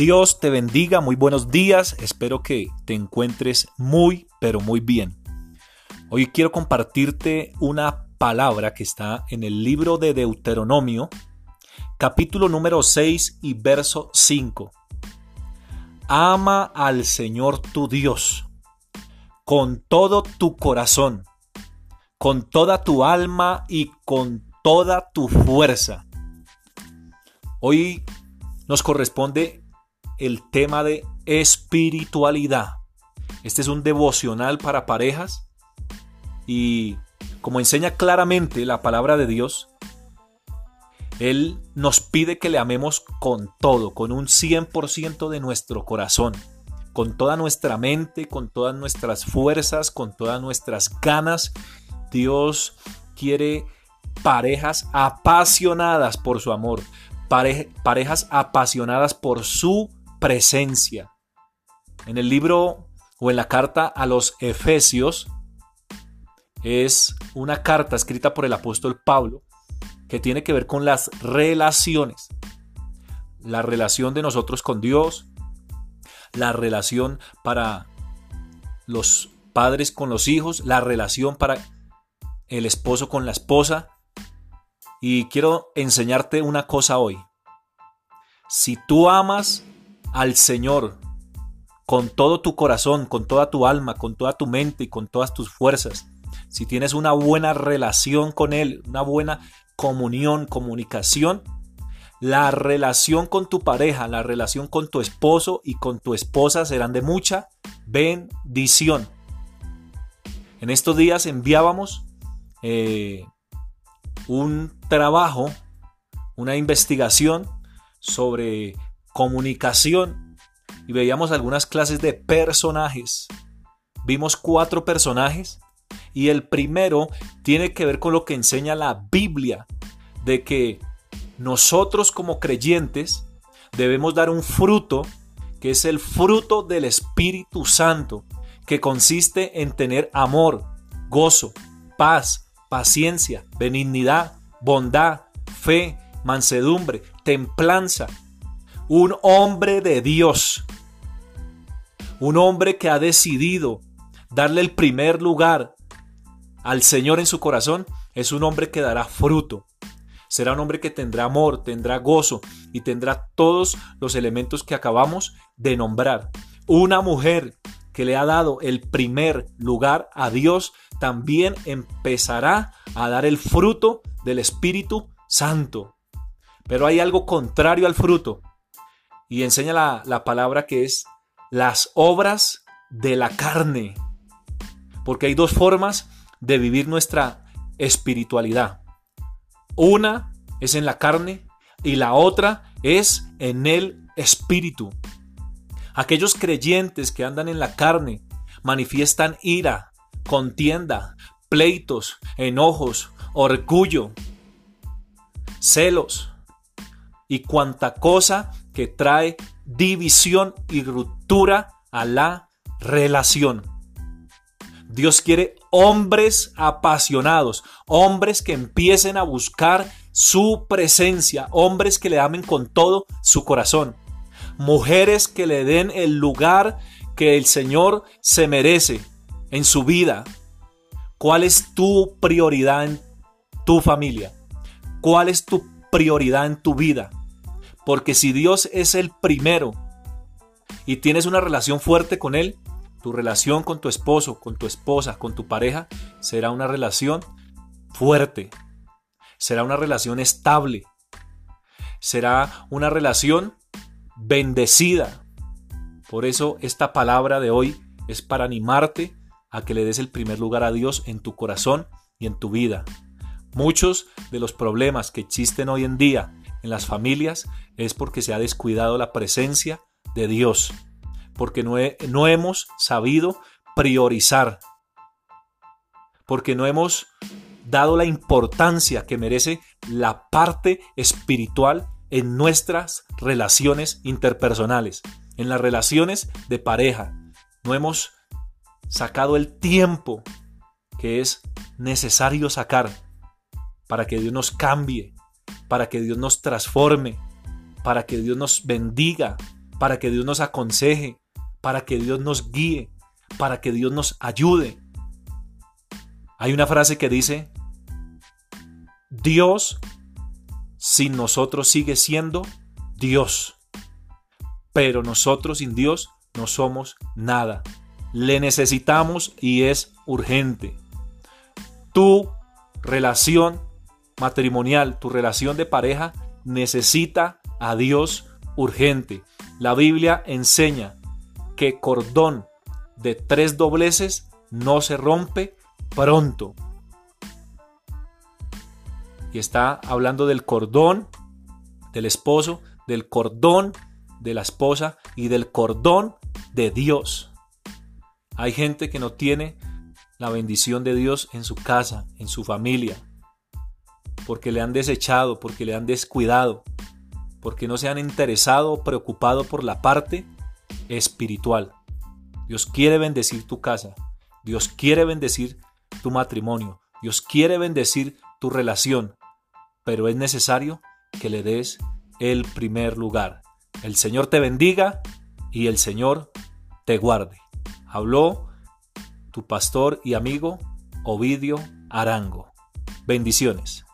Dios te bendiga, muy buenos días, espero que te encuentres muy, pero muy bien. Hoy quiero compartirte una palabra que está en el libro de Deuteronomio, capítulo número 6 y verso 5. Ama al Señor tu Dios con todo tu corazón, con toda tu alma y con toda tu fuerza. Hoy nos corresponde el tema de espiritualidad. Este es un devocional para parejas y como enseña claramente la palabra de Dios, Él nos pide que le amemos con todo, con un 100% de nuestro corazón, con toda nuestra mente, con todas nuestras fuerzas, con todas nuestras ganas. Dios quiere parejas apasionadas por su amor, parejas apasionadas por su presencia. En el libro o en la carta a los Efesios es una carta escrita por el apóstol Pablo que tiene que ver con las relaciones. La relación de nosotros con Dios, la relación para los padres con los hijos, la relación para el esposo con la esposa. Y quiero enseñarte una cosa hoy. Si tú amas al Señor con todo tu corazón, con toda tu alma, con toda tu mente y con todas tus fuerzas, si tienes una buena relación con Él, una buena comunión, comunicación, la relación con tu pareja, la relación con tu esposo y con tu esposa serán de mucha bendición. En estos días enviábamos eh, un trabajo, una investigación sobre comunicación y veíamos algunas clases de personajes. Vimos cuatro personajes y el primero tiene que ver con lo que enseña la Biblia, de que nosotros como creyentes debemos dar un fruto que es el fruto del Espíritu Santo, que consiste en tener amor, gozo, paz, paciencia, benignidad, bondad, fe, mansedumbre, templanza, un hombre de Dios, un hombre que ha decidido darle el primer lugar al Señor en su corazón, es un hombre que dará fruto. Será un hombre que tendrá amor, tendrá gozo y tendrá todos los elementos que acabamos de nombrar. Una mujer que le ha dado el primer lugar a Dios también empezará a dar el fruto del Espíritu Santo. Pero hay algo contrario al fruto y enseña la, palabra que es las obras de la carne. Porque hay dos formas de vivir nuestra espiritualidad. Una es en la carne y la otra es en el espíritu. Aquellos creyentes que andan en la carne manifiestan ira, contienda, pleitos, enojos, orgullo, celos y cuanta cosa que trae división y ruptura a la relación. Dios quiere hombres apasionados, hombres que empiecen a buscar su presencia, hombres que le amen con todo su corazón, mujeres que le den el lugar que el Señor se merece en su vida. ¿Cuál es tu prioridad en tu familia? ¿Cuál es tu prioridad en tu vida? Porque si Dios es el primero y tienes una relación fuerte con Él, tu relación con tu esposo, con tu esposa, con tu pareja, será una relación fuerte, será una relación estable, será una relación bendecida. Por eso esta palabra de hoy es para animarte a que le des el primer lugar a Dios en tu corazón y en tu vida. Muchos de los problemas que existen hoy en día en las familias es porque se ha descuidado la presencia de Dios, porque no, no hemos sabido priorizar, porque no hemos dado la importancia que merece la parte espiritual en nuestras relaciones interpersonales, en las relaciones de pareja. No hemos sacado el tiempo que es necesario sacar para que Dios nos cambie, para que Dios nos transforme, para que Dios nos bendiga, para que Dios nos aconseje, para que Dios nos guíe, para que Dios nos ayude. Hay una frase que dice, Dios sin nosotros sigue siendo Dios, pero nosotros sin Dios no somos nada. Le necesitamos y es urgente. Tu relación matrimonial, tu relación de pareja necesita a Dios urgente. La Biblia enseña que cordón de tres dobleces no se rompe pronto. Y está hablando del cordón del esposo, del cordón de la esposa y del cordón de Dios. Hay gente que no tiene la bendición de Dios en su casa, en su familia, porque le han desechado, porque le han descuidado, porque no se han interesado o preocupado por la parte espiritual. Dios quiere bendecir tu casa, Dios quiere bendecir tu matrimonio, Dios quiere bendecir tu relación, pero es necesario que le des el primer lugar. El Señor te bendiga y el Señor te guarde. Habló tu pastor y amigo Ovidio Arango. Bendiciones.